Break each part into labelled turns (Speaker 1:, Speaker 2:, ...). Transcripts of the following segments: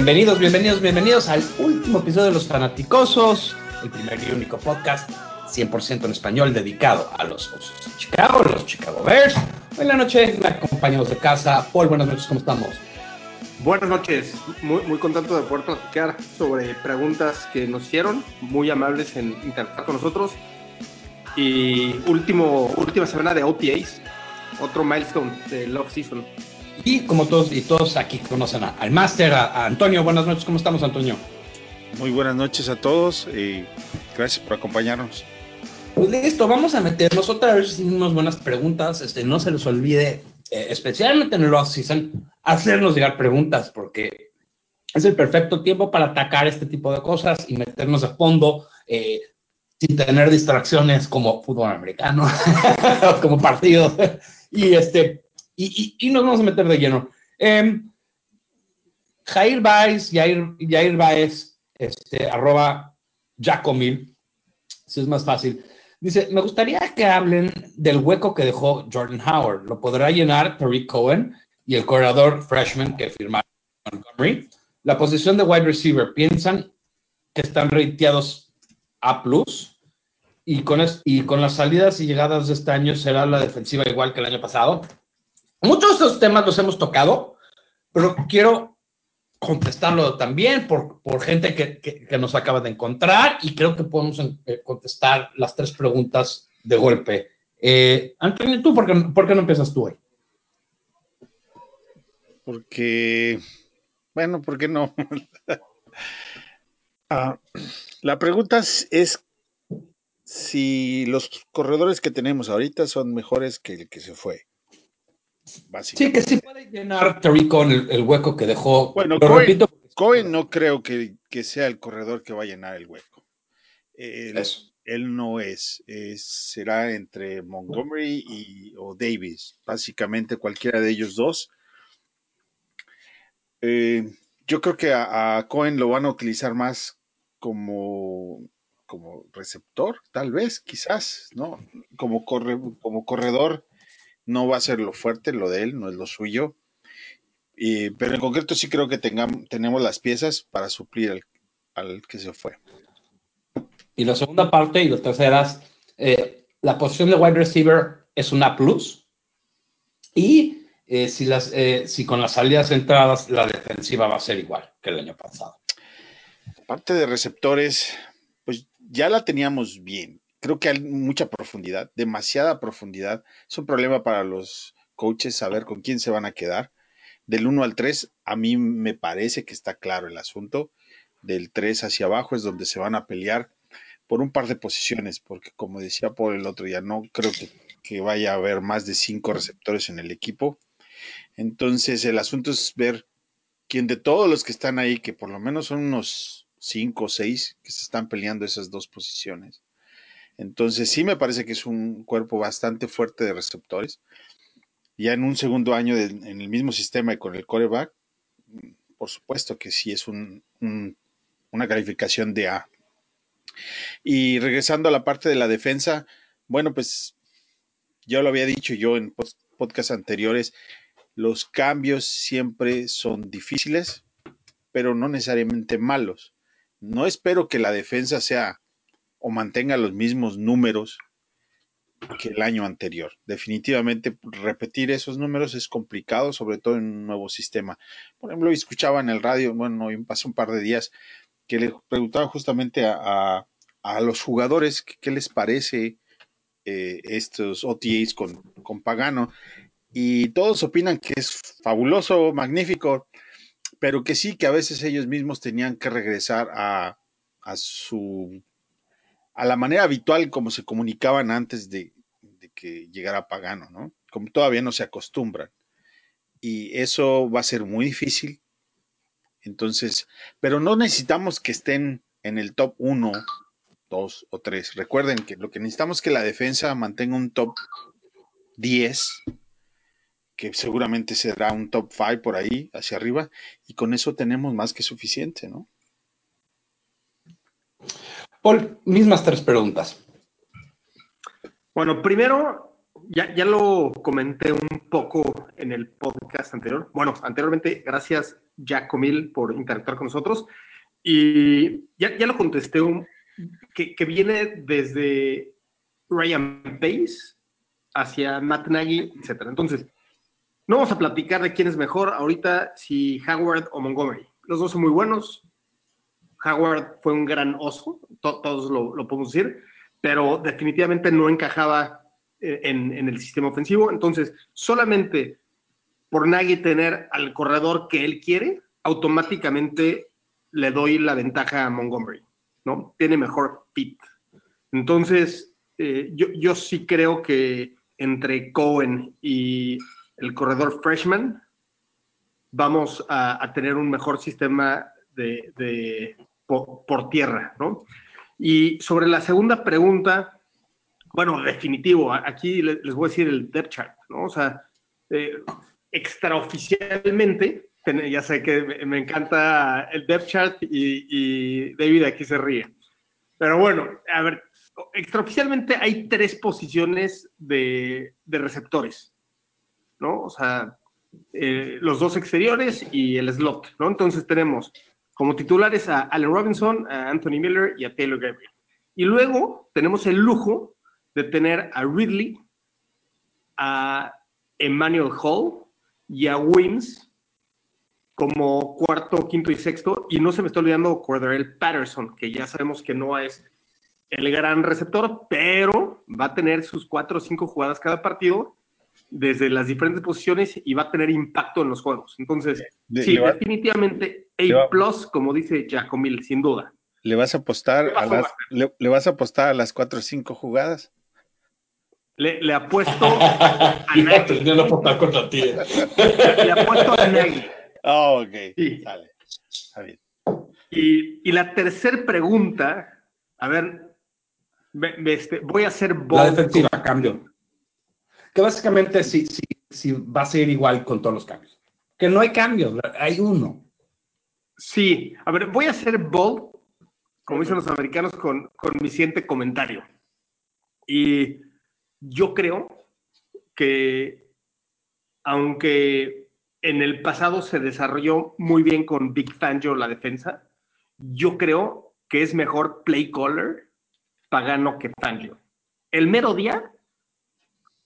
Speaker 1: Bienvenidos, bienvenidos, bienvenidos al último episodio de Los Fanaticosos, el primer y único podcast 100% en español dedicado a los Osos de Chicago, los Chicago Bears. Hoy en la noche me acompañamos de casa. Paul, buenas noches, ¿cómo estamos?
Speaker 2: Buenas noches, muy, muy contento de poder platicar sobre preguntas que nos hicieron, muy amables en interactuar con nosotros. Y último, última semana de OTAs, otro milestone de Love Season.
Speaker 1: Y como todos y todos aquí conocen a- al máster, a, a Antonio. Buenas noches, ¿cómo estamos, Antonio?
Speaker 3: Muy buenas noches a todos y gracias por acompañarnos.
Speaker 1: Pues listo, vamos a meternos otra vez unas buenas preguntas. Este, no se les olvide, eh, especialmente en el off-season, hacernos llegar preguntas, porque es el perfecto tiempo para atacar este tipo de cosas y meternos a fondo eh, sin tener distracciones como fútbol americano, como partidos. y, este, y, nos vamos a meter de lleno. Em, Jair Baez, Jair, Jair Baez, este, arroba Jacomil, si es más fácil. Dice, me gustaría que hablen del hueco que dejó Jordan Howard. Lo podrá llenar Tariq Cohen y el corredor freshman que firmaron Montgomery. La posición de wide receiver, ¿piensan que están rateados A+, y con, es- y con las salidas y llegadas de este año será la defensiva igual que el año pasado? Muchos de estos temas los hemos tocado, pero quiero contestarlo también por, por gente que, que- nos acaba de encontrar y creo que podemos eh, contestar las tres preguntas de golpe. Eh, Antonio, ¿tú por qué, por qué no empiezas tú hoy?
Speaker 3: Porque, bueno, ¿por qué no? Ah, la pregunta es si los corredores que tenemos ahorita son mejores que el que se fue.
Speaker 1: Sí, que sí puede llenar Terry con el, el hueco que dejó.
Speaker 3: Bueno,
Speaker 1: Lo
Speaker 3: Cohen,
Speaker 1: repito.
Speaker 3: Cohen no creo que, que sea el corredor que va a llenar el hueco. Él,
Speaker 1: Eso.
Speaker 3: él no es, es- será entre Montgomery y, o Davis, básicamente cualquiera de ellos dos. Eh, yo creo que a, a Cohen lo van a utilizar más como, como receptor, tal vez, quizás, ¿no? Como, corre, como corredor no va a ser lo fuerte, lo de él, no es lo suyo. Y- pero en concreto sí creo que tengamos, tenemos las piezas para suplir al, al que se fue.
Speaker 1: Y la segunda parte y la tercera es, eh, la posición de wide receiver es una plus. Y eh, si, las, eh, si con las salidas entradas la defensiva va a ser igual que el año pasado.
Speaker 3: Parte de receptores, pues ya la teníamos bien. Creo que hay mucha profundidad, demasiada profundidad. Es un problema para los coaches saber con quién se van a quedar. Del 1 al 3, a mí me parece que está claro el asunto. Del 3 hacia abajo es donde se van a pelear por un par de posiciones, porque como decía por el otro día, no creo que, que vaya a haber más de cinco receptores en el equipo. Entonces el asunto es ver quién de todos los que están ahí, que por lo menos son unos cinco o seis que se están peleando esas dos posiciones. Entonces sí me parece que es un cuerpo bastante fuerte de receptores. Ya en un segundo año en el mismo sistema y con el coreback, por supuesto que sí es un- un- una calificación de A. Y regresando a la parte de la defensa, bueno, pues ya lo había dicho yo en pod- podcasts anteriores, los cambios siempre son difíciles, pero no necesariamente malos. No espero que la defensa sea o mantenga los mismos números que el año anterior. Definitivamente repetir esos números es complicado, sobre todo en un nuevo sistema. Por ejemplo, escuchaba en el radio, bueno, pasó un par de días, que le preguntaba justamente a, a- los jugadores qué les parece eh, estos OTAs con, con Pagano. Y todos opinan que es fabuloso, magnífico, pero que sí, que a veces ellos mismos tenían que regresar a, a su a la manera habitual como se comunicaban antes de, que llegara Pagano, ¿no? Como todavía no se acostumbran. Y eso va a ser muy difícil. Entonces, pero no necesitamos que estén en el top 1, 2 o 3. Recuerden que lo que necesitamos es que la defensa mantenga un top 10 que seguramente será un top 5 por ahí, hacia arriba, y con eso tenemos más que suficiente, ¿no?
Speaker 1: Paul, mismas tres preguntas.
Speaker 2: Bueno, primero, ya, ya lo comenté un poco en el podcast anterior. Bueno, anteriormente, gracias Jacomil por interactuar con nosotros. Y ya, ya lo contesté, un, que, que viene desde Ryan Pace hacia Matt Nagy, etc. Entonces, no vamos a platicar de quién es mejor ahorita, si Howard o Montgomery. Los dos son muy buenos. Howard fue un gran oso, to todos lo, podemos decir, pero definitivamente no encajaba en, en, el sistema ofensivo. Entonces, solamente por Nagy tener al corredor que él quiere, automáticamente le doy la ventaja a Montgomery, ¿no? Tiene mejor fit. Entonces, eh, yo, yo sí creo que entre Cohen y el corredor freshman, vamos a, tener un mejor sistema de por, tierra, ¿no? Y sobre la segunda pregunta, bueno, definitivo, aquí les, voy a decir el depth chart, ¿no? O sea, eh, extraoficialmente, ya sé que me, encanta el depth chart y, y David aquí se ríe. Pero bueno, a ver, extraoficialmente hay tres posiciones de, de receptores, ¿no? O sea, eh, los dos exteriores y el slot, ¿no? Entonces tenemos como titulares a Allen Robinson, a Anthony Miller y a Taylor Gabriel. Y luego tenemos el lujo de tener a Ridley, a Emmanuel Hall y a Wims como cuarto, quinto y sexto. Y no se me está olvidando Cordarel Patterson, que ya sabemos que no es el gran receptor, pero va a tener sus cuatro o cinco jugadas cada partido desde las diferentes posiciones y va a tener impacto en los juegos. Entonces, de, sí, va, definitivamente A plus, como dice Jacomil, sin duda.
Speaker 3: ¿Le vas a apostar a las, le, le, vas a apostar a las cuatro o cinco jugadas?
Speaker 2: Le, le apuesto a Nagy.
Speaker 1: No apostar contra ti.
Speaker 2: Le, le apuesto a Nagy.
Speaker 3: Oh, ok. Sí. Dale. Está bien.
Speaker 2: Y, y la tercera pregunta, a ver, me, me, este, voy a hacer
Speaker 1: La defensiva, cambio. Que básicamente sí, sí, sí va a ser igual con todos los cambios. Que no hay cambios, hay uno.
Speaker 2: Sí, a ver, voy a hacer bold, como dicen los americanos, con, con mi siguiente comentario. Y yo creo que, aunque en el pasado se desarrolló muy bien con Big Fangio la defensa, yo creo que es mejor play caller Pagano que Fangio. El mero día,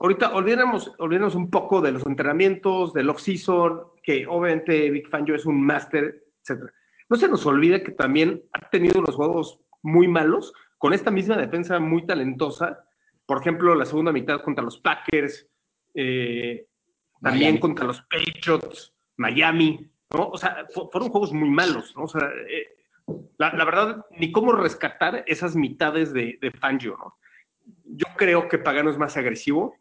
Speaker 2: ahorita olvidemos, olvidemos un poco de los entrenamientos, del off-season, que obviamente Big Fangio es un máster, etc. No se nos olvide que también ha tenido unos juegos muy malos, con esta misma defensa muy talentosa. Por ejemplo, la segunda mitad contra los Packers, eh, también Miami. contra los Patriots, Miami, ¿no? O sea, fueron juegos muy malos, ¿no? O sea, eh, la, la, verdad, ni cómo rescatar esas mitades de, de Fangio, ¿no? Yo creo que Pagano es más agresivo.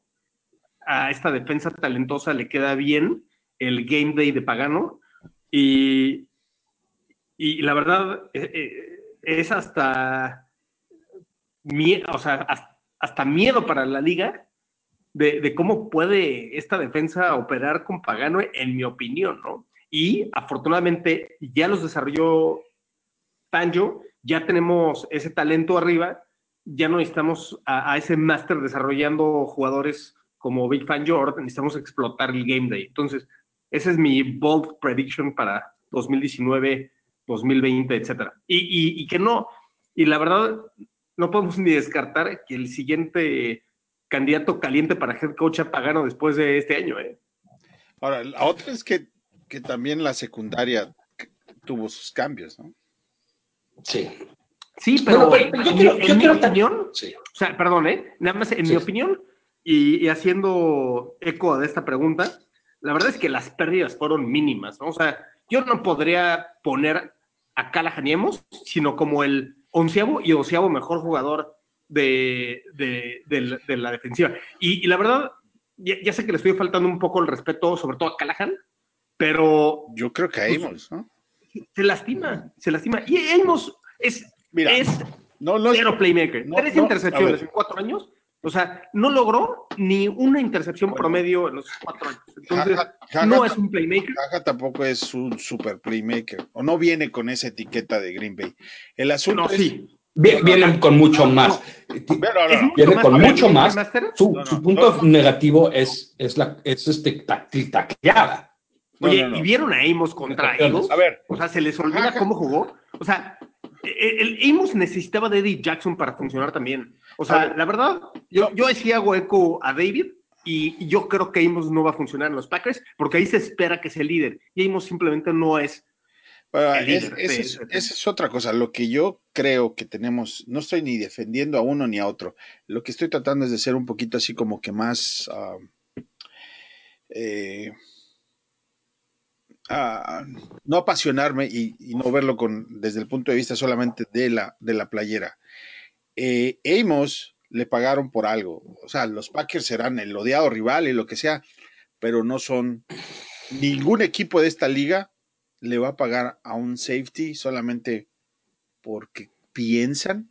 Speaker 2: A esta defensa talentosa le queda bien el game day de Pagano. Y, y la verdad, eh, es hasta, o sea, hasta miedo para la liga de, cómo puede esta defensa operar con Pagano, en mi opinión, ¿no? Y afortunadamente ya los desarrolló Fangio, ya tenemos ese talento arriba, ya no necesitamos a, ese máster desarrollando jugadores como Big Fan Jordan, necesitamos explotar el game day. Entonces, ese es mi bold prediction para 2019, 2020, etcétera. Y, y, y, que no, y la verdad, no podemos ni descartar que el siguiente candidato caliente para head coach a Pagano después de este año. ¿eh?
Speaker 3: Ahora, la otra es que, que también la secundaria tuvo sus cambios, ¿no?
Speaker 1: Sí.
Speaker 2: Sí, pero, bueno, pero yo creo, en, yo mi opinión, sí. o sea, perdón, ¿eh? Nada más en sí. mi opinión, y, y, haciendo eco de esta pregunta, la verdad es que las pérdidas fueron mínimas, ¿no? O sea, yo no podría poner a Callahan y Emos, sino como el onceavo y doceavo mejor jugador de, de, de, de la defensiva. Y, y la verdad, ya, ya, sé que le estoy faltando un poco el respeto, sobre todo a Callahan, pero...
Speaker 3: Yo creo que a Amos, ¿no?
Speaker 2: se lastima, se lastima. Y Amos es,
Speaker 3: Mira,
Speaker 2: es
Speaker 3: no, no,
Speaker 2: cero playmaker.
Speaker 3: no,
Speaker 2: Tres intercepciones en cuatro años, O sea, no logró ni una intercepción
Speaker 3: Bueno.
Speaker 2: promedio en los cuatro años. Entonces,
Speaker 3: Jaja- Jaja
Speaker 2: no es un playmaker.
Speaker 3: Jaja tampoco es un super playmaker, o no viene con esa etiqueta de Green Bay. El asunto
Speaker 2: No,
Speaker 3: es-
Speaker 2: sí.
Speaker 1: Vi- Vienen con mucho más. Viene con mucho más. Su,
Speaker 3: No, no,
Speaker 1: su punto
Speaker 3: no.
Speaker 1: negativo es, es, la, es este tac- tacleada.
Speaker 3: no,
Speaker 2: Oye,
Speaker 3: no, no.
Speaker 2: ¿y vieron a Amos contra. Eagles?
Speaker 3: A ver,
Speaker 2: O sea, se les olvida cómo jugó. O sea, el, el Amos necesitaba de Eddie Jackson para funcionar también. O sea,
Speaker 3: ver.
Speaker 2: la verdad, yo, yo sí hago eco a David y yo creo que Amos no va a funcionar en los Packers porque ahí se espera que sea el líder. Y Amos simplemente no es.
Speaker 3: Ah,
Speaker 2: El
Speaker 3: es-
Speaker 2: líder,
Speaker 3: esa es,
Speaker 2: sí.
Speaker 3: esa es otra cosa. Lo que yo creo que tenemos, no estoy ni defendiendo a uno ni a otro. Lo que estoy tratando es de ser un poquito así como que más. ah, eh, ah, no apasionarme y, y no verlo con, desde el punto de vista solamente de la, de la playera. Eh, Amos le pagaron por algo. O sea, los Packers serán el odiado rival y lo que sea, pero no son. Ningún equipo de esta liga le va a pagar a un safety solamente porque piensan,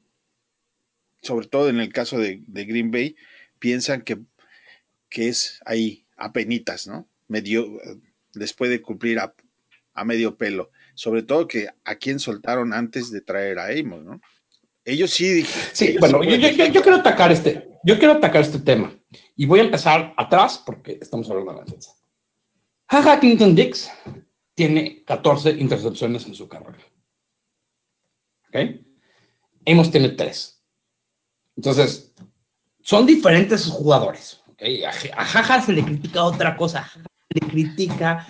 Speaker 3: sobre todo en el caso de, de Green Bay, piensan que, que es ahí, a penitas, ¿no? Medio, les puede cumplir a, a medio pelo. Sobre todo que a quien soltaron antes de traer a Amos, ¿no? Ellos sí.
Speaker 1: Sí,
Speaker 3: ellos
Speaker 1: bueno,
Speaker 3: sí
Speaker 1: yo, quiero atacar este, yo quiero atacar este tema y voy a empezar atrás porque estamos hablando de la defensa. Jaja Clinton Dix tiene 14 intercepciones en su carrera. ¿Ok? Amos tiene 3. Entonces, son diferentes jugadores. ¿ok? A, Jaja se le critica otra cosa. Se le critica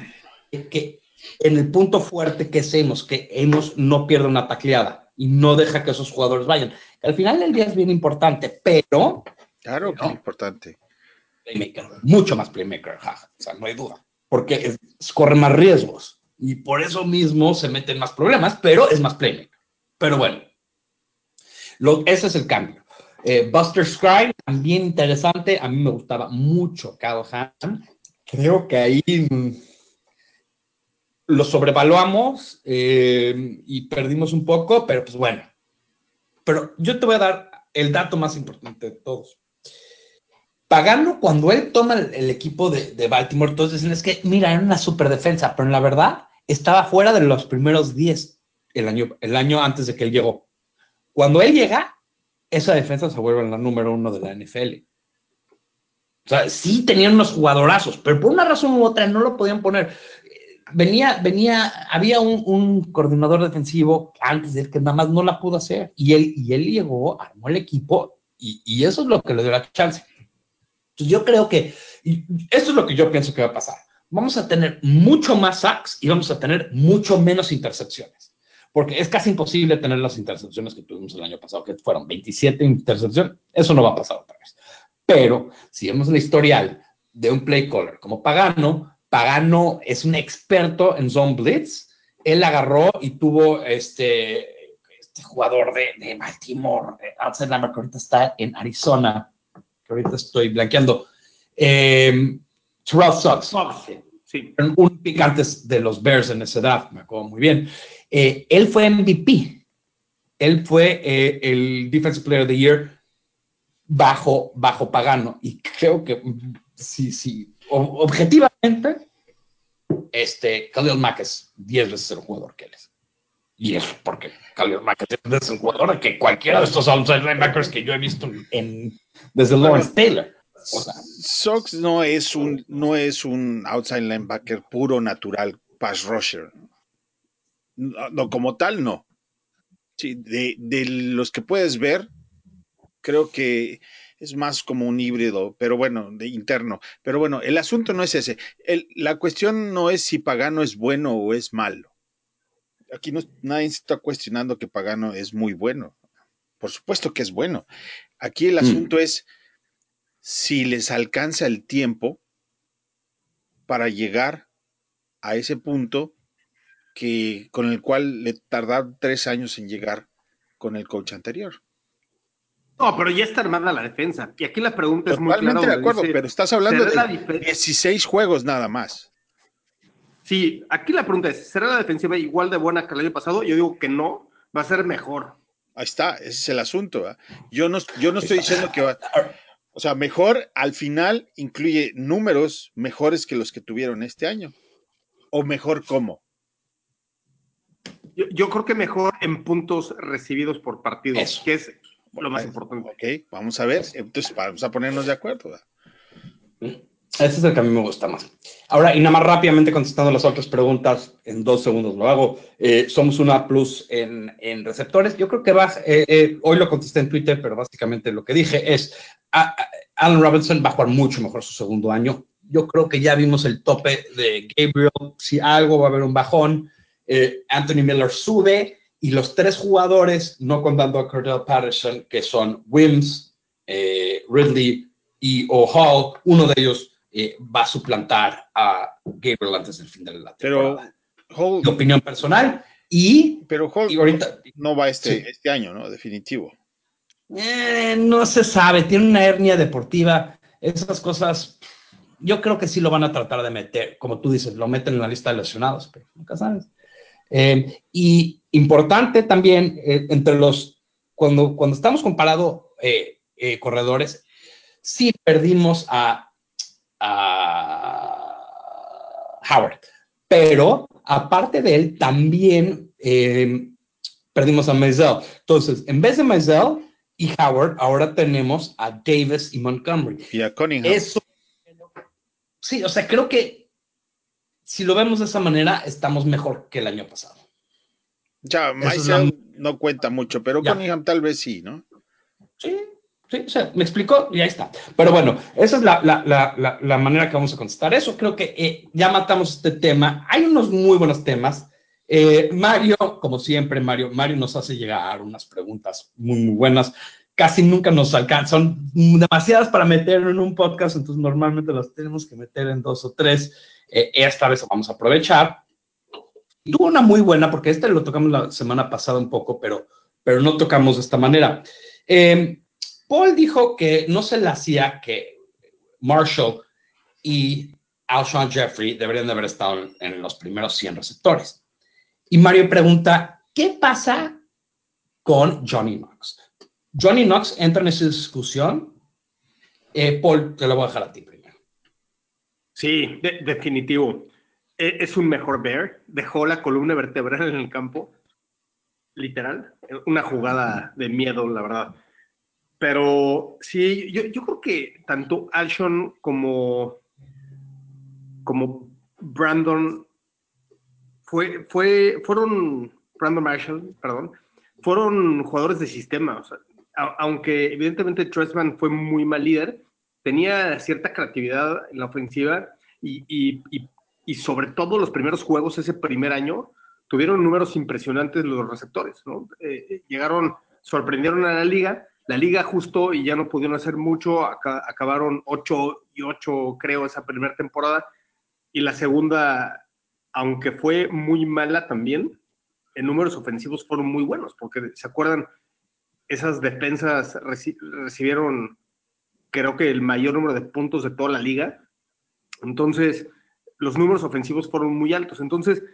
Speaker 1: que en el punto fuerte que es Amos, que Amos no pierde una tacleada y no deja que esos jugadores vayan. Al final del día es bien importante, pero
Speaker 3: Claro que
Speaker 1: No.
Speaker 3: importante.
Speaker 1: playmaker, mucho más playmaker, jaja, o sea, no hay duda, porque es- corre más riesgos y por eso mismo se meten más problemas, pero es más playmaker. Pero bueno, lo, ese es el cambio. Eh, Buster Scribe, también interesante, a mí me gustaba mucho Callahan. Creo que ahí mm, lo sobrevaluamos eh, y perdimos un poco, pero pues bueno. Pero yo te voy a dar el dato más importante de todos. Pagano, cuando él toma el, equipo de, de Baltimore, todos dicen, es que, mira, era una super defensa, pero en la verdad estaba fuera de los primeros 10 el año, el año antes de que él llegó. Cuando él llega, esa defensa se vuelve la número uno de la NFL. O sea, sí tenían unos jugadorazos, pero por una razón u otra no lo podían poner. Venía, venía, había un, un coordinador defensivo antes de él que nada más no la pudo hacer. Y él, y él llegó, armó el equipo, y, y eso es lo que le dio la chance. Entonces yo creo que, y esto es lo que yo pienso que va a pasar. Vamos a tener mucho más sacks y vamos a tener mucho menos intercepciones. Porque es casi imposible tener las intercepciones que tuvimos el año pasado, que fueron 27 intercepciones. Eso no va a pasar otra vez. Pero si vemos el historial de un play caller como Pagano, Pagano es un experto en zone blitz. Él agarró y tuvo este, este jugador de, de Baltimore, de outside linebacker, que ahorita está en Arizona, que ahorita estoy blanqueando. Eh, Terrell Suggs,
Speaker 2: Sí.
Speaker 1: un pick antes de los Bears en ese draft, me acuerdo muy bien. Eh, él fue MVP. Él fue eh, el Defensive Player of the Year bajo, bajo Pagano. Y creo que mm, sí, sí, o- objetivamente, este, Khalil Mack es 10 veces el jugador que él es. Y es porque Khalil Mack es 10 veces el jugador que cualquiera de estos outside linebackers que yo he visto en, desde Lawrence Taylor.
Speaker 3: Sox no es un no es un outside linebacker puro natural pass rusher. No, no, como tal no. Sí, de, de los que puedes ver, creo que es más como un híbrido, pero bueno, de interno. Pero bueno, el asunto no es ese. El- la cuestión no es si Pagano es bueno o es malo. Aquí no, nadie está cuestionando que Pagano es muy bueno. Por supuesto que es bueno. Aquí el
Speaker 1: Mm.
Speaker 3: asunto es si les alcanza el tiempo para llegar a ese punto que con el cual le tardaron tres años en llegar con el coach anterior.
Speaker 2: No, pero ya está armada la defensa. Y aquí la pregunta es muy clara.
Speaker 3: Totalmente de acuerdo,
Speaker 2: dice,
Speaker 3: pero estás hablando
Speaker 2: ¿será la
Speaker 3: de
Speaker 2: dife-
Speaker 3: 16 juegos nada más.
Speaker 2: Sí, aquí la pregunta es, ¿será la defensiva igual de buena que el año pasado? Yo digo que no, va a ser mejor.
Speaker 3: Ahí está, ese es el asunto. ¿verdad? Yo no, yo no estoy diciendo que va. O sea, mejor al final incluye números mejores que los que tuvieron este año. ¿O mejor cómo?
Speaker 2: Yo, yo creo que mejor en puntos recibidos por partido,
Speaker 1: Eso.
Speaker 2: que es lo más importante.
Speaker 3: Ok, vamos a ver. Entonces, vamos a ponernos de acuerdo.
Speaker 1: Ese es el que a mí me gusta más. Ahora, y nada más rápidamente contestando las otras preguntas, en dos segundos lo hago. Eh, somos una plus en, en receptores. Yo creo que va, eh, eh, hoy lo contesté en Twitter, pero básicamente lo que dije es, a- a- Allen Robinson va a jugar mucho mejor su segundo año. Yo creo que ya vimos el tope de Gabriel. Si algo va a haber un bajón, eh, Anthony Miller sube y los tres jugadores, no contando a Cordell Patterson, que son Wims, eh, Ridley y O'Hall, uno de ellos eh, va a suplantar a Gabriel antes del fin de la
Speaker 3: Pero
Speaker 1: temporada.
Speaker 3: Hall,
Speaker 1: Mi opinión personal. Y,
Speaker 3: pero Hall
Speaker 1: y ahorita
Speaker 3: no va este,
Speaker 1: Sí.
Speaker 3: este año, ¿no? Definitivo.
Speaker 1: eh, no se sabe, tiene una hernia deportiva. Esas cosas, yo creo que sí lo van a tratar de meter, como tú dices, lo meten en la lista de lesionados, pero nunca sabes. Eh, y importante también, eh, entre los, cuando, cuando estamos comparando eh, eh, corredores, sí perdimos a, a Howard, pero aparte de él, también eh, perdimos a Maisel. Entonces, en vez de Maisel y Howard, ahora tenemos a Davis y Montgomery.
Speaker 3: Y a Cunningham.
Speaker 1: Eso. Sí, o sea, creo que si lo vemos de esa manera, estamos mejor que el año pasado.
Speaker 3: ya,
Speaker 1: es
Speaker 3: Maisel no cuenta mucho, pero
Speaker 1: Ya.
Speaker 3: Cunningham tal vez sí, ¿no?
Speaker 1: Sí, sí, o sea, me explicó y ahí está. Pero bueno, esa es la, la, la, la, la manera que vamos a contestar eso. Creo que eh, ya matamos este tema. Hay unos muy buenos temas. Eh, Mario, como siempre, Mario, Mario nos hace llegar unas preguntas muy, muy buenas. Casi nunca nos alcanzan, son demasiadas para meter en un podcast, entonces normalmente las tenemos que meter en dos o tres. Eh, esta vez vamos a aprovechar. Tuvo una muy buena, porque este lo tocamos la semana pasada un poco, pero, pero no tocamos de esta manera. Eh, Paul dijo que no se le hacía que Marshall y Alshon Jeffrey deberían de haber estado en, los primeros 100 receptores. Y Mario pregunta, ¿qué pasa con Johnny Knox? Johnny Knox entra en esa discusión. Eh, Paul, te lo voy a dejar a ti.
Speaker 2: Sí, de- definitivo. E- Es un mejor Bear. Dejó la columna vertebral en el campo. Literal. Una jugada de miedo, la verdad. Pero sí, yo, creo que tanto Alshon como, como Brandon fue, fue, fueron Brandon Marshall, perdón, fueron jugadores de sistema. aunque evidentemente Trestman fue muy mal líder, tenía cierta creatividad en la ofensiva y, y- y- y sobre todo los primeros juegos ese primer año tuvieron números impresionantes los receptores, ¿no? Eh, eh, llegaron, sorprendieron a la liga, la liga ajustó y ya no pudieron hacer mucho, aca- acabaron 8 y 8 creo esa primera temporada y la segunda, aunque fue muy mala también, en números ofensivos fueron muy buenos, porque se acuerdan, esas defensas reci- recibieron creo que el mayor número de puntos de toda la liga. Entonces, los números ofensivos fueron muy altos. Entonces,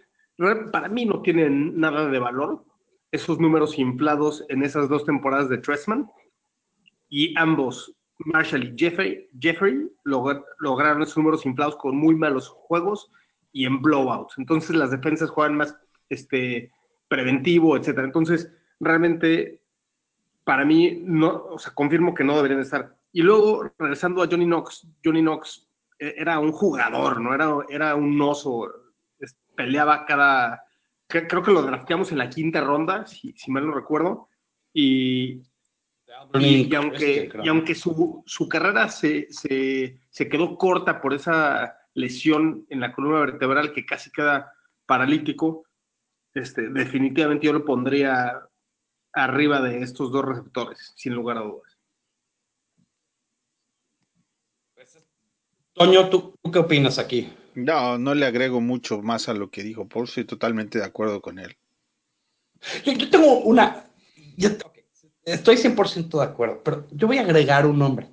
Speaker 2: para mí no tienen nada de valor esos números inflados en esas dos temporadas de Tressman. Y ambos, Marshall y Jeffrey, Jeffrey logr- lograron esos números inflados con muy malos juegos y en blowouts. Entonces, las defensas juegan más este, preventivo, etcétera. Entonces, realmente, para mí, no, o sea, confirmo que no deberían estar. Y luego, regresando a Johnny Knox, Johnny Knox eh, era un jugador, ¿no? Era, era un oso, peleaba cada... cre- Creo que lo drafteamos en la quinta ronda, si, si mal no recuerdo, y, y, y aunque, y aunque su, su carrera se, se, se quedó corta por esa lesión en la columna vertebral que casi queda paralítico, este, definitivamente yo lo pondría arriba de estos dos receptores, sin lugar a dudas.
Speaker 1: Toño, ¿tú, tú qué opinas aquí?
Speaker 3: No, no le agrego mucho más a lo que dijo Paul. Estoy totalmente de acuerdo con él.
Speaker 1: Yo, yo tengo una. yo- ok, estoy 100% de acuerdo, pero yo voy a agregar un nombre: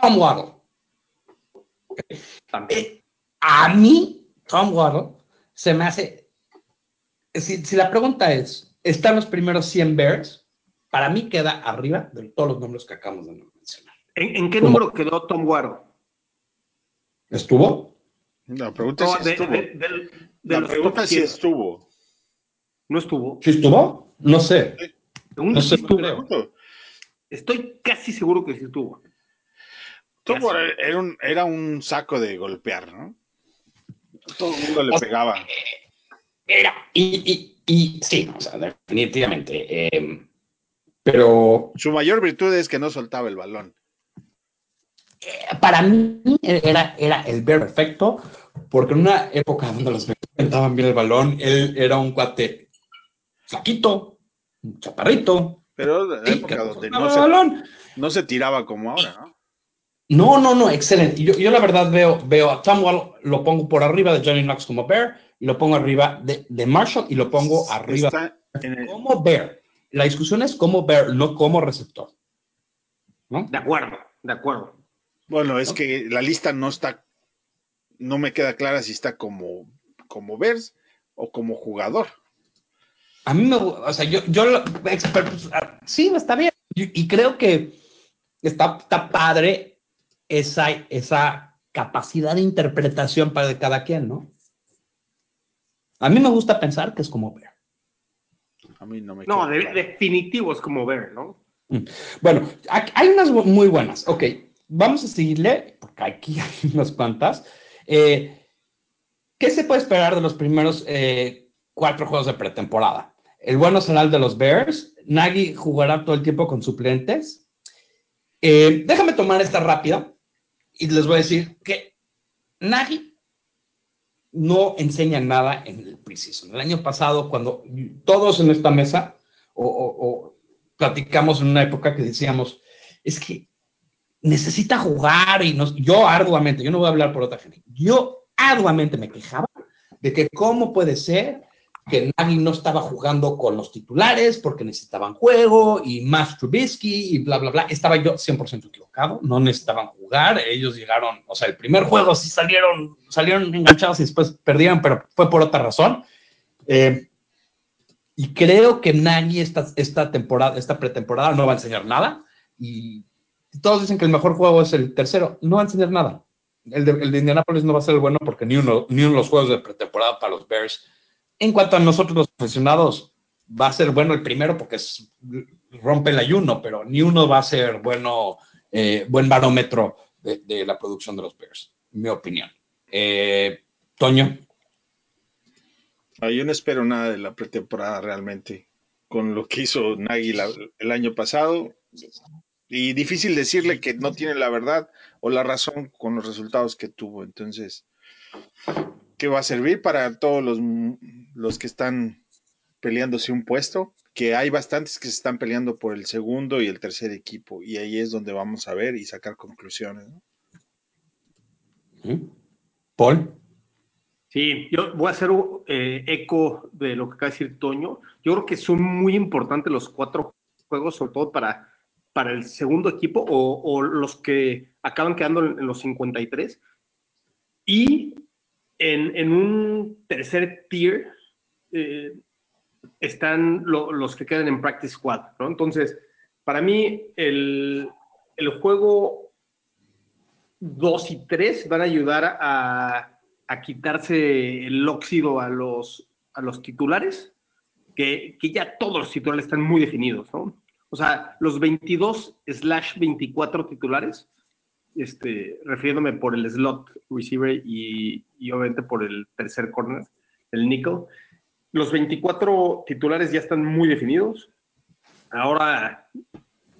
Speaker 1: Tom Waddle.
Speaker 2: También.
Speaker 1: Eh, a mí, Tom Waddle se me hace. Si, si la pregunta es: ¿están los primeros 100 Bears? Para mí queda arriba de todos los nombres que acabamos de mencionar.
Speaker 2: ¿En, en qué número quedó Tom Ward?
Speaker 1: ¿Estuvo?
Speaker 3: La pregunta
Speaker 2: No,
Speaker 3: es si
Speaker 2: de-
Speaker 3: estuvo.
Speaker 2: de- del- de
Speaker 3: La pregunta es si
Speaker 2: 100.
Speaker 3: estuvo.
Speaker 2: No estuvo.
Speaker 1: ¿Sí estuvo? No sé.
Speaker 2: Según
Speaker 1: No sé,
Speaker 2: estuvo.
Speaker 1: creo.
Speaker 2: Estoy casi seguro que sí estuvo.
Speaker 3: Ward era un, era un saco de golpear, ¿no? Todo el mundo le
Speaker 1: O sea,
Speaker 3: pegaba.
Speaker 1: Era, y, y, y sí, o sea, definitivamente. eh, pero
Speaker 3: Su mayor virtud es que no soltaba el balón.
Speaker 1: Para mí era, era el ver perfecto, porque en una época donde los aventaban bien el balón, él era un cuate flaquito, un chaparrito.
Speaker 3: Pero la época donde no se,
Speaker 1: balón.
Speaker 3: no se tiraba como ahora, ¿no?
Speaker 1: No, no, no, excelente. Yo, yo la verdad veo, veo a Tom Wall, lo pongo por arriba de Johnny Knox como Bear, y lo pongo arriba de, de Marshall, y lo pongo arriba
Speaker 3: Está en el-
Speaker 1: como Bear. La discusión es como Bear, no como receptor. ¿No?
Speaker 2: De acuerdo, de acuerdo.
Speaker 3: Bueno, es que la lista no está, no me queda clara si está como, como Bears o como jugador.
Speaker 1: A mí me, gu- o sea, yo, yo, lo- pues, ah, sí, está bien. Y, y creo que está, está padre esa, esa capacidad de interpretación para de cada quien, ¿no? A mí me gusta pensar que es como Bear.
Speaker 3: A mí no me
Speaker 2: No,
Speaker 3: queda
Speaker 2: de-
Speaker 3: claro.
Speaker 2: definitivo es como ver, ¿no?
Speaker 1: Bueno, aquí hay unas muy buenas. Ok, vamos a seguirle, porque aquí hay unas cuantas. Eh, ¿Qué se puede esperar de los primeros eh, cuatro juegos de pretemporada? El bueno será de los Bears. Nagy jugará todo el tiempo con suplentes. Eh, déjame tomar esta rápida y les voy a decir que Nagy no enseña nada en el preseason. El año pasado, cuando todos en esta mesa o platicamos en una época que decíamos, es que necesita jugar y nos, yo arduamente, yo no voy a hablar por otra gente, yo arduamente me quejaba de que cómo puede ser que Nagy no estaba jugando con los titulares porque necesitaban juego y más Trubisky y bla, bla, bla. Estaba yo 100% equivocado, no necesitaban jugar, ellos llegaron, o sea, el primer juego sí salieron, salieron enganchados y después perdieron, pero fue por otra razón. Eh, y creo que Nagy esta, esta temporada, esta pretemporada no va a enseñar nada. Y todos dicen que el mejor juego es el tercero. No va a enseñar nada. El de, el de Indianapolis no va a ser el bueno porque ni uno, ni uno de los juegos de pretemporada para los Bears. En cuanto a nosotros los aficionados, va a ser bueno el primero porque rompe el ayuno, pero ni uno va a ser bueno, eh, buen barómetro de, la producción de los Bears, mi opinión. Eh, Toño.
Speaker 3: Ah, yo no espero nada de la pretemporada realmente. Con lo que hizo Nagy el año pasado. Y difícil decirle que no tiene la verdad o la razón con los resultados que tuvo. Entonces, ¿qué va a servir para todos los, los que están peleándose un puesto? Que hay bastantes que se están peleando por el segundo y el tercer equipo. Y ahí es donde vamos a ver y sacar conclusiones. ¿no?
Speaker 1: Paul.
Speaker 2: Sí, yo voy a hacer eh, eco de lo que acaba de decir Toño. Yo creo que son muy importantes los cuatro juegos, sobre todo para, para el segundo equipo o, los que acaban quedando en, los 53. Y en, en un tercer tier eh, están lo, los que quedan en Practice Squad, ¿no? Entonces, para mí, el, el juego 2 y 3 van a ayudar a, a quitarse el óxido a los, a los titulares, que, que, ya todos los titulares están muy definidos, ¿no? O sea, los 22 slash 24 titulares, este, refiriéndome por el slot receiver y, y obviamente por el tercer corner, el nickel, los 24 titulares ya están muy definidos. Ahora,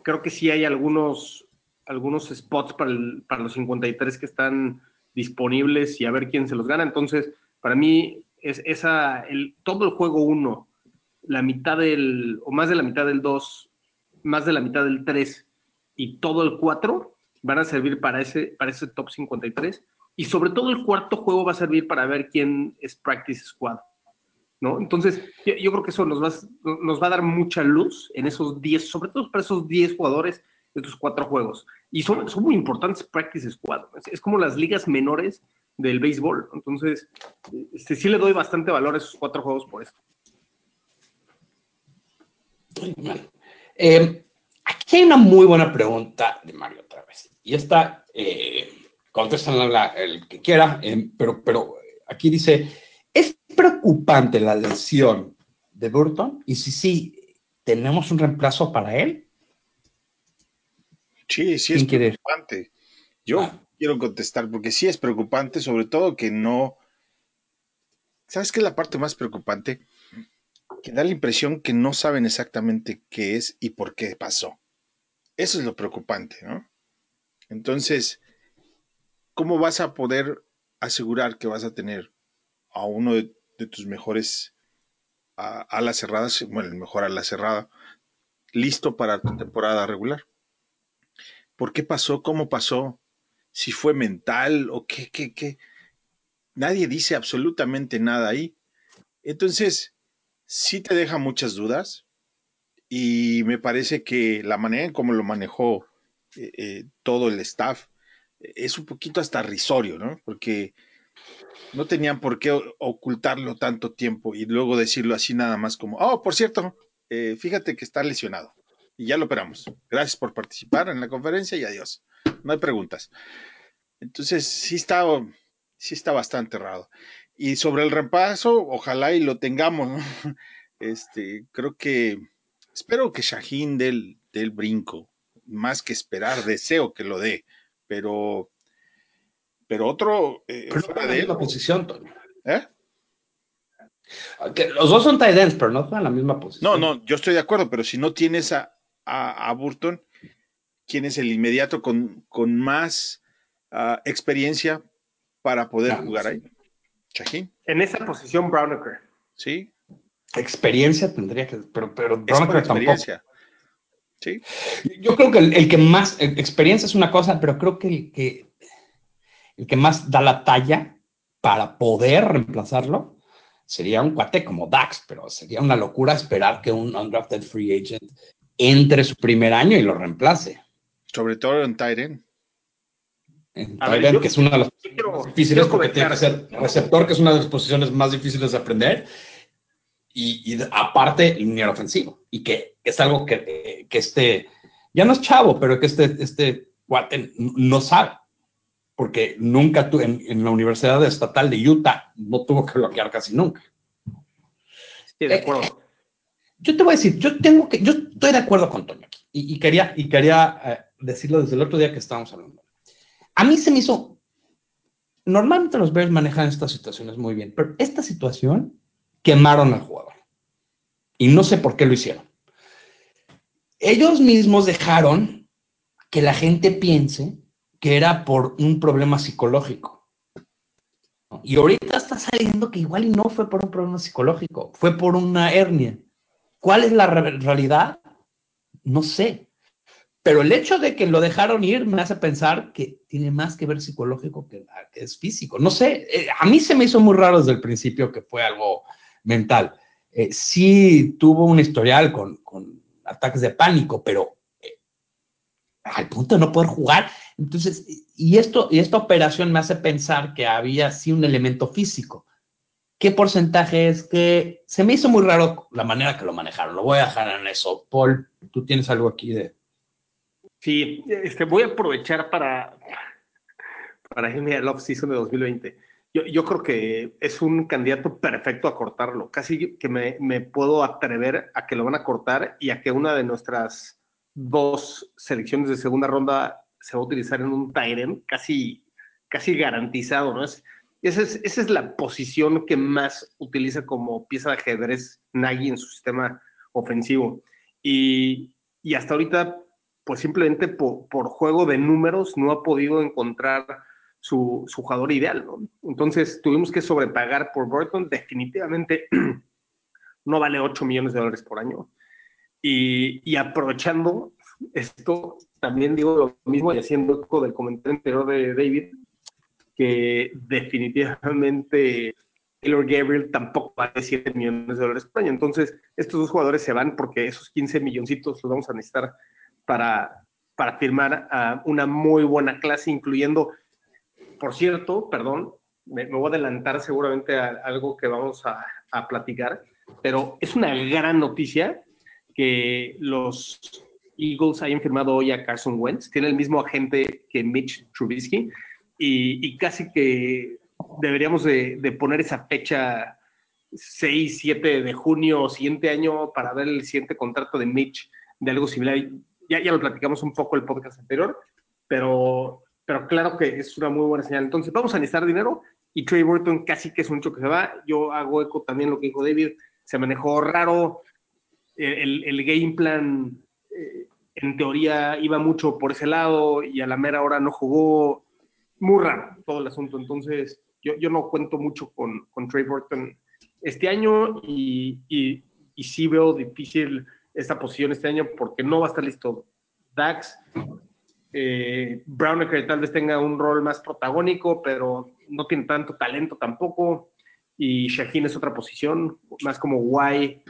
Speaker 2: creo que sí hay algunos, algunos spots para, el, para los 53 que están disponibles y a ver quién se los gana. Entonces, para mí, es esa, el, todo el juego 1, la mitad del, o más de la mitad del 2, más de la mitad del 3 y todo el 4 van a servir para ese, para ese top 53. Y sobre todo el cuarto juego va a servir para ver quién es Practice Squad. ¿no? Entonces, yo, creo que eso nos va, nos va a dar mucha luz en esos 10, sobre todo para esos 10 jugadores de estos cuatro juegos. Y son, son muy importantes Practice Squad. Es, es, como las ligas menores del béisbol. Entonces, este, sí le doy bastante valor a esos cuatro juegos por esto.
Speaker 1: Eh, aquí hay una muy buena pregunta de Mario otra vez. y esta, eh, el que quiera, eh, pero, pero aquí dice, ¿es preocupante la lesión de Burton? Y si sí, ¿tenemos un reemplazo para él?
Speaker 3: Sí, sí es preocupante. Yo
Speaker 1: Ah.
Speaker 3: quiero contestar porque sí es preocupante, sobre todo que no. ¿Sabes qué es la parte más preocupante? Que da la impresión que no saben exactamente qué es y por qué pasó. Eso es lo preocupante, ¿no? Entonces, ¿cómo vas a poder asegurar que vas a tener a uno de, tus mejores a, alas cerradas, bueno, el mejor ala cerrada, listo para tu temporada regular? ¿Por qué pasó? ¿Cómo pasó? ¿Si fue mental o qué, qué, qué? Nadie dice absolutamente nada ahí. Entonces, sí te deja muchas dudas y me parece que la manera en cómo lo manejó eh, eh, todo el staff eh, es un poquito hasta risorio, ¿no? Porque no tenían por qué ocultarlo tanto tiempo y luego decirlo así nada más como, oh, por cierto, fíjate que está lesionado y ya lo operamos. Gracias por participar en la conferencia y adiós. No hay preguntas. Entonces, sí está, sí está bastante raro. Y sobre el repaso, ojalá y lo tengamos, ¿no? Este, creo que, espero que Shaheen dé el, dé el brinco, más que esperar, deseo que lo dé, pero, pero otro, eh,
Speaker 1: Pero no la
Speaker 3: de él,
Speaker 1: misma posición, Toño.
Speaker 3: ¿eh?
Speaker 1: Que los dos son tight ends, pero no juegan en la misma posición.
Speaker 3: No, no, yo estoy de acuerdo, pero si no tienes a, a, a Burton, ¿quién es el inmediato con, con más ah, experiencia para poder
Speaker 1: Claro,
Speaker 3: jugar
Speaker 1: sí.
Speaker 3: ahí?
Speaker 2: En esa posición, Brownaker.
Speaker 3: ¿sí?
Speaker 1: Experiencia tendría que, pero, pero Brownaker tampoco.
Speaker 3: experiencia. Sí,
Speaker 1: Yo creo que el, el que más experiencia es una cosa, pero creo que el que el que más da la talla para poder reemplazarlo sería un cuate como Dax, pero sería una locura esperar que un undrafted free agent entre su primer año y lo reemplace.
Speaker 3: sobre todo en Tyren.
Speaker 1: En
Speaker 2: A ver, yo-
Speaker 1: que es una de las difíciles porque tiene que ser receptor, que es una de las posiciones más difíciles de aprender. Y, aparte, liniero ofensivo. Y que es algo que, eh, que este, ya no es chavo, pero que este, este cuate no sabe. Porque nunca tu, en, en la Universidad Estatal de Utah no tuvo que bloquear casi nunca.
Speaker 2: Sí, de acuerdo.
Speaker 1: Yo te voy a decir, yo tengo que, yo estoy de acuerdo con Toño aquí. Y, y quería, y quería eh, decirlo desde el otro día que estábamos hablando. A mí se me hizo. Normalmente los Bears manejan estas situaciones muy bien, pero esta situación quemaron al jugador. Y no sé por qué lo hicieron. Ellos mismos dejaron que la gente piense que era por un problema psicológico. Y ahorita está saliendo que igual y no fue por un problema psicológico, fue por una hernia. ¿Cuál es la re- realidad? No sé. Pero el hecho de que lo dejaron ir me hace pensar que tiene más que ver psicológico que, que es físico. No sé, eh, a mí se me hizo muy raro desde el principio que fue algo mental. Eh, sí tuvo un historial con, con ataques de pánico, pero eh, al punto de no poder jugar. Entonces, y, esto, y esta operación me hace pensar que había sí un elemento físico. ¿Qué porcentaje es que se me hizo muy raro la manera que lo manejaron? Lo voy a dejar en eso. Paul, tú tienes algo aquí de...
Speaker 2: Sí, este, voy a aprovechar para, para irme al off-season de 2020. Yo, yo creo que es un candidato perfecto a cortarlo. Casi que me, me puedo atrever a que lo van a cortar y a que una de nuestras dos selecciones de segunda ronda se va a utilizar en un Tyren casi, casi garantizado, ¿no? Es, esa, es, esa es la posición que más utiliza como pieza de ajedrez Nagy en su sistema ofensivo. Y, y hasta ahorita pues simplemente por, juego de números no ha podido encontrar su, su, jugador ideal, ¿no? Entonces tuvimos que sobrepagar por Burton, definitivamente no vale 8 millones de dólares por año. Y, y, aprovechando esto, también digo lo mismo y haciendo eco del comentario anterior de David, que definitivamente Taylor Gabriel tampoco vale 7 millones de dólares por año. Entonces, estos dos jugadores se van porque esos 15 milloncitos los vamos a necesitar para, para firmar uh, una muy buena clase, incluyendo, por cierto, perdón, me, me voy a adelantar seguramente a algo que vamos a, a, platicar, pero es una gran noticia que los Eagles hayan firmado hoy a Carson Wentz. Tiene el mismo agente que Mitch Trubisky y, y casi que deberíamos de, de, poner esa fecha 6, 7 de junio siguiente año para ver el siguiente contrato de Mitch de algo similar. Ya, ya lo platicamos un poco el podcast anterior, pero, pero claro que es una muy buena señal. Entonces vamos a necesitar dinero y Trey Burton casi que es un hecho que se va. Yo hago eco también lo que dijo David, se manejó raro, el, el game plan eh, en teoría iba mucho por ese lado y a la mera hora no jugó, muy raro todo el asunto. Entonces yo, yo no cuento mucho con, con Trey Burton este año y, y, y sí veo difícil esta posición este año porque no va a estar listo Dax. Eh, Browner tal vez tenga un rol más protagónico, pero no tiene tanto talento tampoco. Y Shaheen es otra posición, más como Y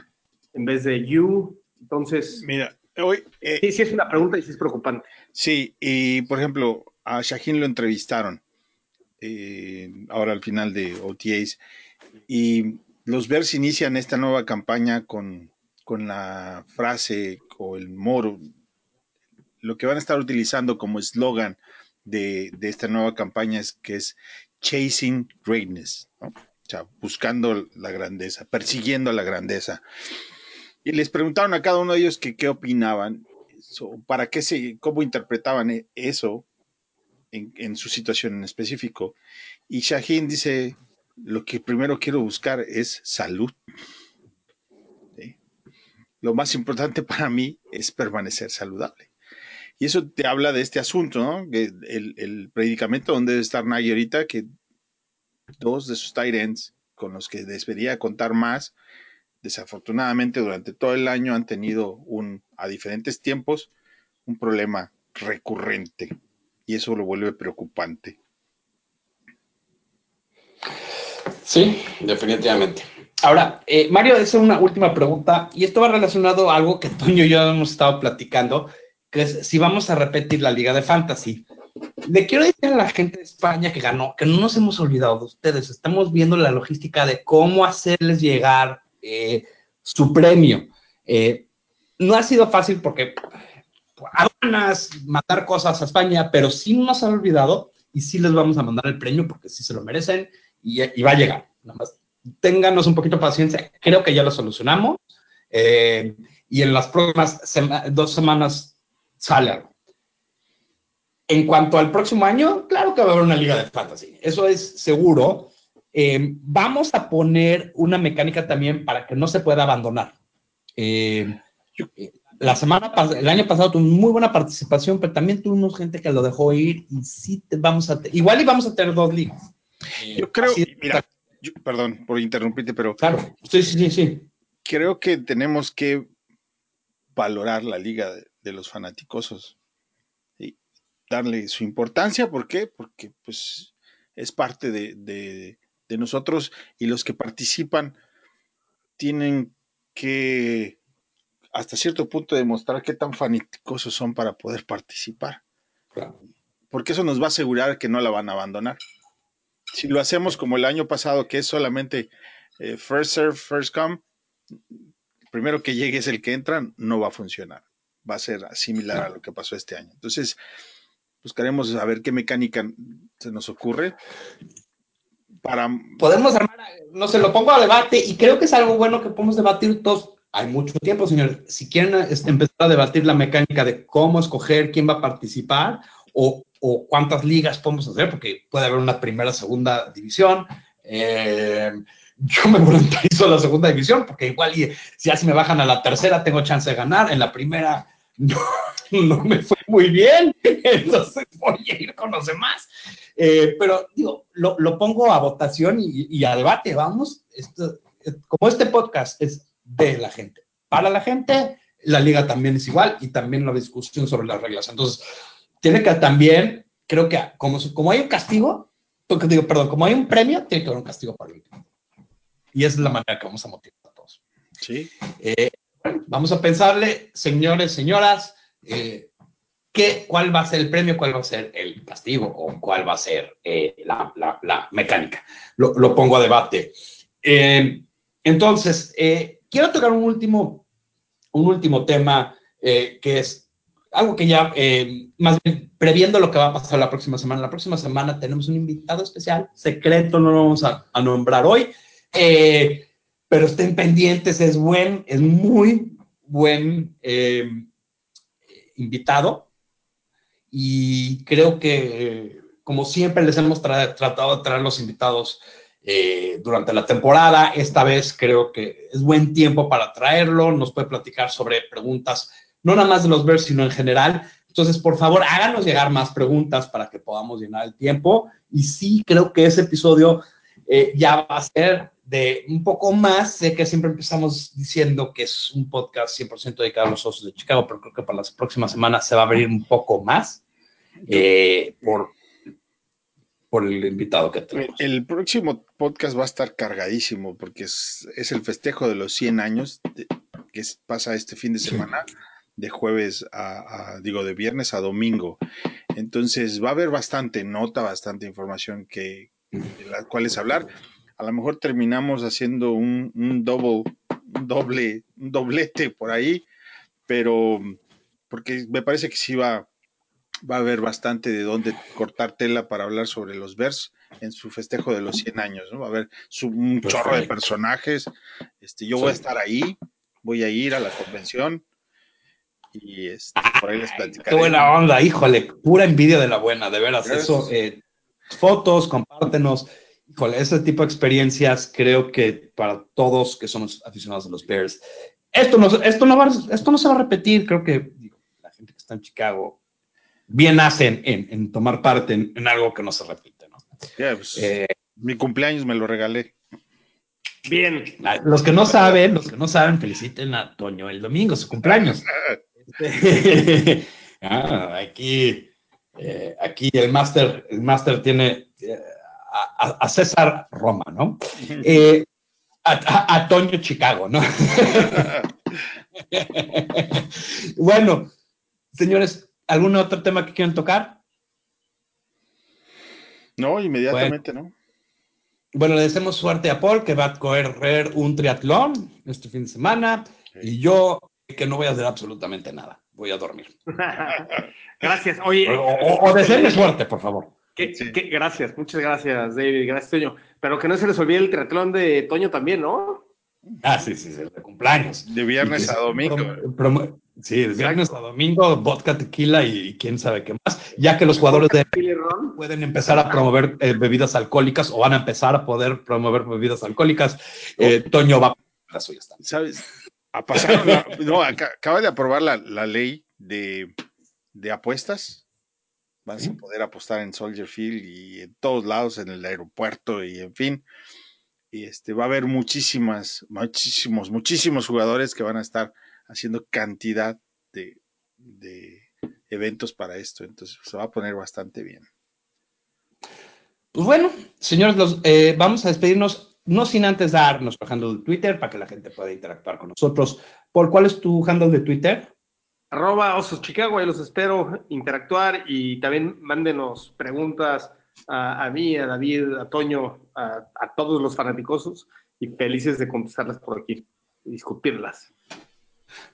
Speaker 2: en vez de U. Entonces,
Speaker 3: mira, hoy.
Speaker 2: Eh, sí, sí es una pregunta y sí es preocupante.
Speaker 3: Sí, y por ejemplo, a Shaheen lo entrevistaron eh, ahora al final de OTAs y los Bears inician esta nueva campaña con, con la frase o el moro, lo que van a estar utilizando como eslogan de, de, esta nueva campaña es que es Chasing Greatness, o sea, buscando la grandeza, persiguiendo la grandeza. Y les preguntaron a cada uno de ellos que qué opinaban, para qué se, cómo interpretaban eso en, en, su situación en específico. Y Shaheen dice, lo que primero quiero buscar es salud. Lo más importante para mí es permanecer saludable. Y eso te habla de este asunto, ¿no? El, el, predicamento donde debe estar Nagy ahorita, que dos de sus tight ends, con los que debería contar más, desafortunadamente durante todo el año han tenido un, a diferentes tiempos, un problema recurrente. Y eso lo vuelve preocupante.
Speaker 1: Sí, definitivamente. Ahora, eh, Mario, es una última pregunta, y esto va relacionado a algo que Toño y yo hemos estado platicando, que es si vamos a repetir la Liga de Fantasy. Le quiero decir a la gente de España que ganó, que no nos hemos olvidado de ustedes, estamos viendo la logística de cómo hacerles llegar eh, su premio. Eh, no ha sido fácil porque ganas matar cosas a España, pero sí nos han olvidado y sí les vamos a mandar el premio porque sí se lo merecen y, y va a llegar. Nada más ténganos un poquito de paciencia, creo que ya lo solucionamos eh, y en las próximas sema dos semanas sale algo. En cuanto al próximo año, claro que va a haber una liga de fantasy, eso es seguro. Eh, vamos a poner una mecánica también para que no se pueda abandonar. Eh, la semana el año pasado tuvimos muy buena participación, pero también tuvimos gente que lo dejó ir y sí te vamos a igual y vamos a tener dos ligas.
Speaker 3: Yo creo, mira, yo, perdón por interrumpirte, pero
Speaker 1: claro, sí, sí, sí.
Speaker 3: Creo que tenemos que valorar la liga de, de los fanaticosos y darle su importancia, ¿por qué? Porque pues es parte de, de, de nosotros y los que participan tienen que hasta cierto punto demostrar qué tan fanáticos son para poder participar.
Speaker 1: Claro.
Speaker 3: Porque eso nos va a asegurar que no la van a abandonar. Si lo hacemos como el año pasado, que es solamente eh, first serve, first come, primero que llegue es el que entra, no va a funcionar. Va a ser similar a lo que pasó este año. Entonces, buscaremos a ver qué mecánica se nos ocurre para...
Speaker 1: Podemos armar, no se lo pongo a debate y creo que es algo bueno que podemos debatir todos hay mucho tiempo, señor. Si quieren empezar a debatir la mecánica de cómo escoger quién va a participar o, o cuántas ligas podemos hacer, porque puede haber una primera, segunda división. Eh, yo me voluntarizo a la segunda división, porque igual y, si ya si me bajan a la tercera tengo chance de ganar. En la primera no, no me fue muy bien, entonces voy a ir con los demás. Eh, pero digo, lo, lo, pongo a votación y, y a debate, vamos. Esto, como este podcast es de la gente. Para la gente, la liga también es igual y también la discusión sobre las reglas. Entonces, tiene que también, creo que como, como hay un castigo, porque digo, perdón, como hay un premio, tiene que haber un castigo para el último. Y esa es la manera que vamos a motivar a todos.
Speaker 3: Sí.
Speaker 1: Eh, bueno, vamos a pensarle, señores, señoras, eh, ¿qué, ¿cuál va a ser el premio, cuál va a ser el castigo o cuál va a ser eh, la, la, la, mecánica? Lo, lo, pongo a debate. Entonces, quiero tocar un último, un último tema que es algo que ya, eh, más bien, previendo lo que va a pasar la próxima semana. La próxima semana tenemos un invitado especial, secreto, no lo vamos a, nombrar hoy, eh, pero estén pendientes, es buen, es muy buen eh, invitado y creo que, como siempre, les hemos tra tratado de traer los invitados durante la temporada. Esta vez creo que es buen tiempo para traerlo, nos puede platicar sobre preguntas no nada más de los Bears, sino en general. Entonces, por favor, háganos llegar más preguntas para que podamos llenar el tiempo. Y sí, creo que ese episodio eh, ya va a ser de un poco más. Sé que siempre empezamos diciendo que es un podcast 100% dedicado a los Osos de Chicago, pero creo que para las próximas semanas se va a abrir un poco más eh, por, por el invitado que tenemos.
Speaker 3: El próximo podcast va a estar cargadísimo porque es, es el festejo de los 100 años de, que es, pasa este fin de semana. Sí de jueves a, a, digo, de viernes a domingo. Entonces va a haber bastante nota, bastante información que, de las cuales hablar. A lo mejor terminamos haciendo un, un double, un doble, un doblete por ahí, pero porque me parece que sí va, va a haber bastante de dónde cortar tela para hablar sobre los Bears en su festejo de los 100 años, ¿no? Va a haber su, un chorro de personajes. Este, yo voy a estar ahí, voy a ir a la convención y este, por ahí les platicaré.
Speaker 1: Qué buena onda, híjole, pura envidia de la buena, de veras. Gracias. Eso, eh, fotos, compártenos. Híjole, ese tipo de experiencias creo que para todos que somos aficionados a los Bears, esto no, esto no, va, esto no se va a repetir. Creo que digo, la gente que está en Chicago bien hacen en, en tomar parte en, en, algo que no se repite. ¿no?
Speaker 3: Yeah, pues, eh, mi cumpleaños me lo regalé.
Speaker 2: Bien.
Speaker 1: Los que no saben, los que no saben, feliciten a Toño el domingo, su cumpleaños. ah, aquí, eh, aquí el máster, el máster tiene eh, a, a, César Roma, ¿no? Eh, a, a, Toño Chicago, ¿no? bueno, señores, ¿algún otro tema que quieran tocar?
Speaker 3: No, inmediatamente, bueno, ¿no?
Speaker 1: Bueno, le deseamos suerte a Paul, que va a correr un triatlón este fin de semana, sí. y yo que no voy a hacer absolutamente nada. Voy a dormir.
Speaker 2: gracias. Oye.
Speaker 1: O, o, o deseenme suerte, por favor.
Speaker 2: ¿Qué, sí. qué, gracias, muchas gracias, David. Gracias, Toño. Pero que no se les olvide el triatlón de Toño también, ¿no?
Speaker 1: Ah, sí, sí, sí, de cumpleaños.
Speaker 3: De viernes a domingo.
Speaker 1: Prom, prom, sí, de viernes a domingo, vodka, tequila y, y, quién sabe qué más. Ya que los jugadores de pueden empezar a promover eh, bebidas alcohólicas o van a empezar a poder promover bebidas alcohólicas, eh, Toño va a la suya.
Speaker 3: ¿Sabes? A pasar, la, no, acaba de aprobar la, la ley de, de, apuestas. Vas ¿Sí? a poder apostar en Soldier Field y en todos lados, en el aeropuerto y en fin. Y este va a haber muchísimas, muchísimos, muchísimos jugadores que van a estar haciendo cantidad de, de eventos para esto. Entonces se va a poner bastante bien.
Speaker 1: Pues bueno, señores, los, eh, vamos a despedirnos no sin antes dar nuestro handle de Twitter para que la gente pueda interactuar con nosotros. ¿Por cuál es tu handle de Twitter?
Speaker 2: Arroba Osos Chicago, ahí los espero interactuar y también mándenos preguntas a, a mí, a David, a Toño, a, a, todos los fanáticosos y felices de contestarlas por aquí y discutirlas.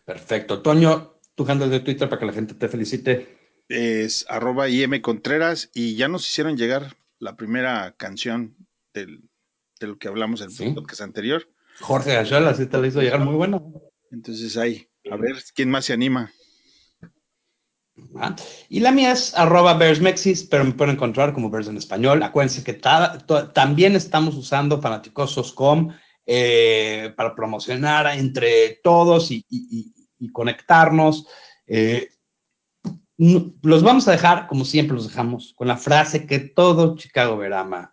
Speaker 1: Perfecto. Toño, tu handle de Twitter para que la gente te felicite.
Speaker 3: Es arroba IM Contreras y ya nos hicieron llegar la primera canción del, de lo que hablamos en el ¿Sí? podcast anterior.
Speaker 1: Jorge Ayala, sí te la hizo llegar muy buena.
Speaker 3: Entonces ahí, a ver quién más se anima.
Speaker 1: Ah, y la mía es arroba bearsmexis, pero me pueden encontrar como Bears en español. Acuérdense que también estamos usando fanaticosos.com eh, para promocionar entre todos y, y, y conectarnos. Eh, los vamos a dejar, como siempre los dejamos, con la frase que todo Chicago Bear ama.